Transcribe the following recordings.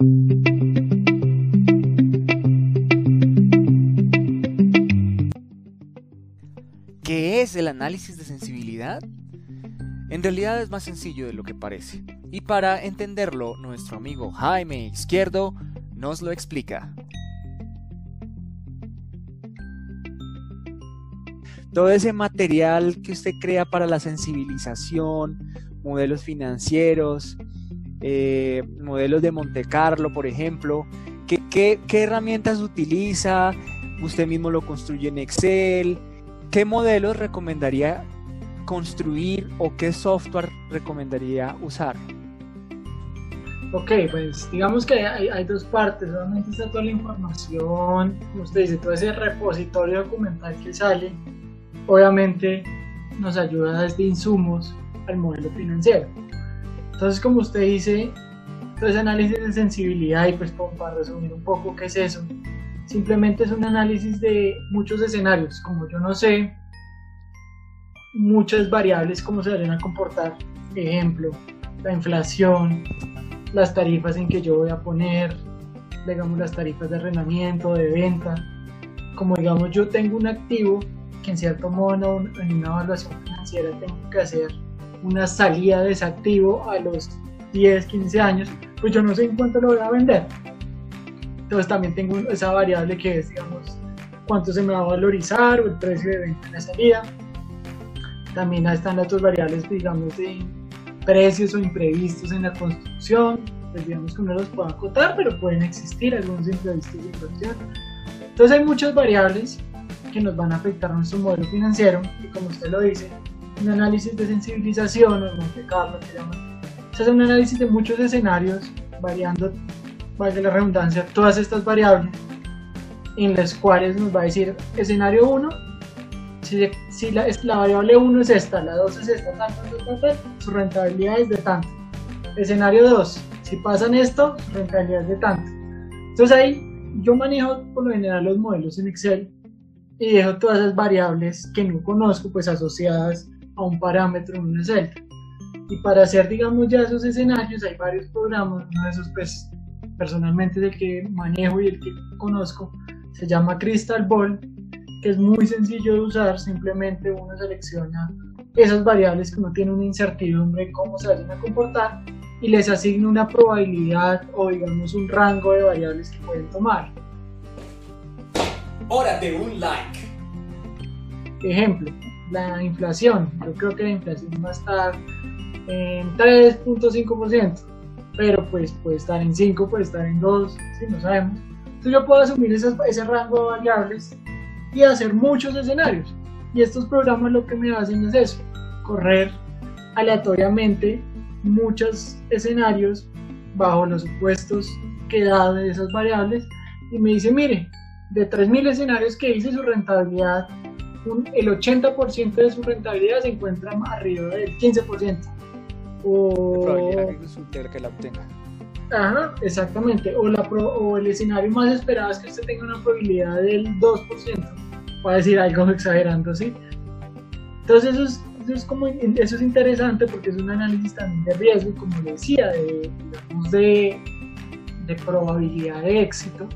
¿Qué es el análisis de sensibilidad? En realidad es más sencillo de lo que parece. Y para entenderlo, nuestro amigo Jaime Izquierdo nos lo explica. Todo ese material que usted crea para la sensibilización, modelos financieros, eh, modelos de Monte Carlo, por ejemplo, ¿qué, herramientas utiliza? ¿Usted mismo lo construye en Excel? ¿Qué modelos recomendaría construir o qué software recomendaría usar? Ok, pues digamos que hay, dos partes. Solamente está toda la información, como usted dice, todo ese repositorio documental que sale, obviamente nos ayuda desde insumos al modelo financiero. Entonces, como usted dice, todo ese análisis de sensibilidad, y pues para resumir un poco qué es eso, simplemente es un análisis de muchos escenarios. Como yo no sé muchas variables cómo se van a comportar, ejemplo, la inflación, las tarifas en que yo voy a poner, digamos las tarifas de arrendamiento, de venta, como digamos yo tengo un activo que en cierto modo en una evaluación financiera tengo que hacer una salida de ese activo a los 10, 15 años, pues yo no sé en cuánto lo voy a vender. Entonces también tengo esa variable que es, digamos, cuánto se me va a valorizar o el precio de venta en la salida. También están otras variables, digamos, de precios o imprevistos en la construcción, pues digamos que uno los puede acotar, pero pueden existir algunos imprevistos de inversión. Entonces hay muchas variables que nos van a afectar nuestro modelo financiero y como usted lo dice, un análisis de sensibilización o Monte Carlo que llaman, se hace un análisis de muchos escenarios variando, valga la redundancia, todas estas variables en las cuales nos va a decir escenario 1 si, la, la, variable 1 es esta, la 2 es esta, su rentabilidad es de tanto. Escenario 2, si pasan esto, su rentabilidad es de tanto. Entonces ahí yo manejo por lo general los modelos en Excel y dejo todas esas variables que no conozco pues asociadas a un parámetro en una celda. Y para hacer digamos ya esos escenarios hay varios programas, uno de esos pues personalmente es el que manejo y el que conozco, se llama Crystal Ball que es muy sencillo de usar, simplemente uno selecciona esas variables que uno tiene una incertidumbre en cómo se vayan a comportar y les asigna una probabilidad o digamos un rango de variables que pueden tomar. Hora de un like. Ejemplo, la inflación. Yo creo que la inflación va a estar en 3.5%, pero pues puede estar en 5, puede estar en 2, si no sabemos. Entonces yo puedo asumir ese rango de variables y hacer muchos escenarios. Y estos programas lo que me hacen es eso, correr aleatoriamente muchos escenarios bajo los supuestos que da de esas variables y me dice, mire, de 3.000 escenarios que hice su rentabilidad, el 80% de su rentabilidad se encuentra arriba del 15%. O... probabilidad que que la obtenga. Ajá, exactamente. O, la o el escenario más esperado es que usted tenga una probabilidad del 2%. Voy a decir algo exagerando, ¿sí? Entonces eso es, eso es, como, eso es interesante porque es un análisis también de riesgo, como decía, de, digamos, de, de probabilidad de éxito.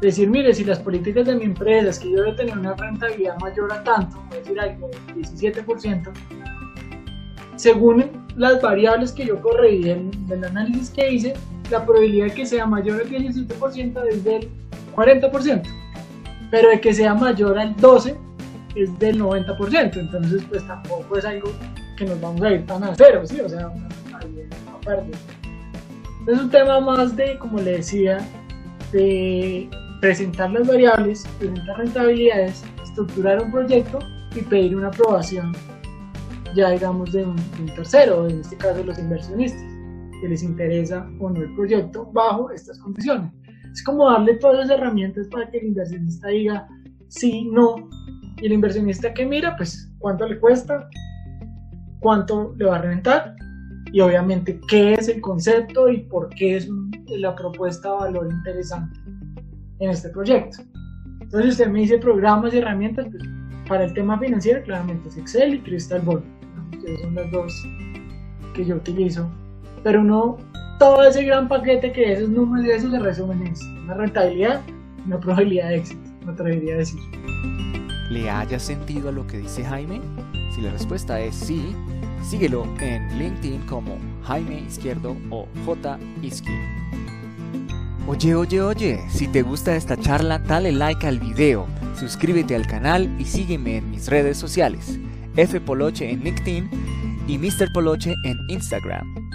Decir, mire, si las políticas de mi empresa es que yo debo tener una rentabilidad mayor a tanto, a decir algo, 17%, según las variables que yo corrí del, del análisis que hice, la probabilidad de que sea mayor al 17% es del 40%, pero de que sea mayor al 12% es del 90%, entonces pues tampoco es algo que nos vamos a ir tan a cero, ¿sí? O sea. Es un tema más de, como le decía, de presentar las variables, presentar rentabilidades, estructurar un proyecto y pedir una aprobación ya digamos de un, tercero, en este caso los inversionistas, que les interesa o no el proyecto bajo estas condiciones. Es como darle todas las herramientas para que el inversionista diga sí, no, y el inversionista que mira, pues cuánto le cuesta, cuánto le va a rentar y obviamente qué es el concepto y por qué es la propuesta de valor interesante en este proyecto. Entonces usted me dice programas y herramientas, pues para el tema financiero claramente es Excel y Crystal Ball que son las dos que yo utilizo. Pero uno todo ese gran paquete que esos números y eso se resumen en una rentabilidad, una probabilidad de éxito, me atrevería a decir. ¿Le haya sentido a lo que dice Jaime? Si la respuesta es sí, síguelo en LinkedIn como Jaime Izquierdo o J Izquierdo. Oye, oye, oye, si te gusta esta charla, dale like al video, suscríbete al canal y sígueme en mis redes sociales, F Poloche en LinkedIn y Mr. Poloche en Instagram.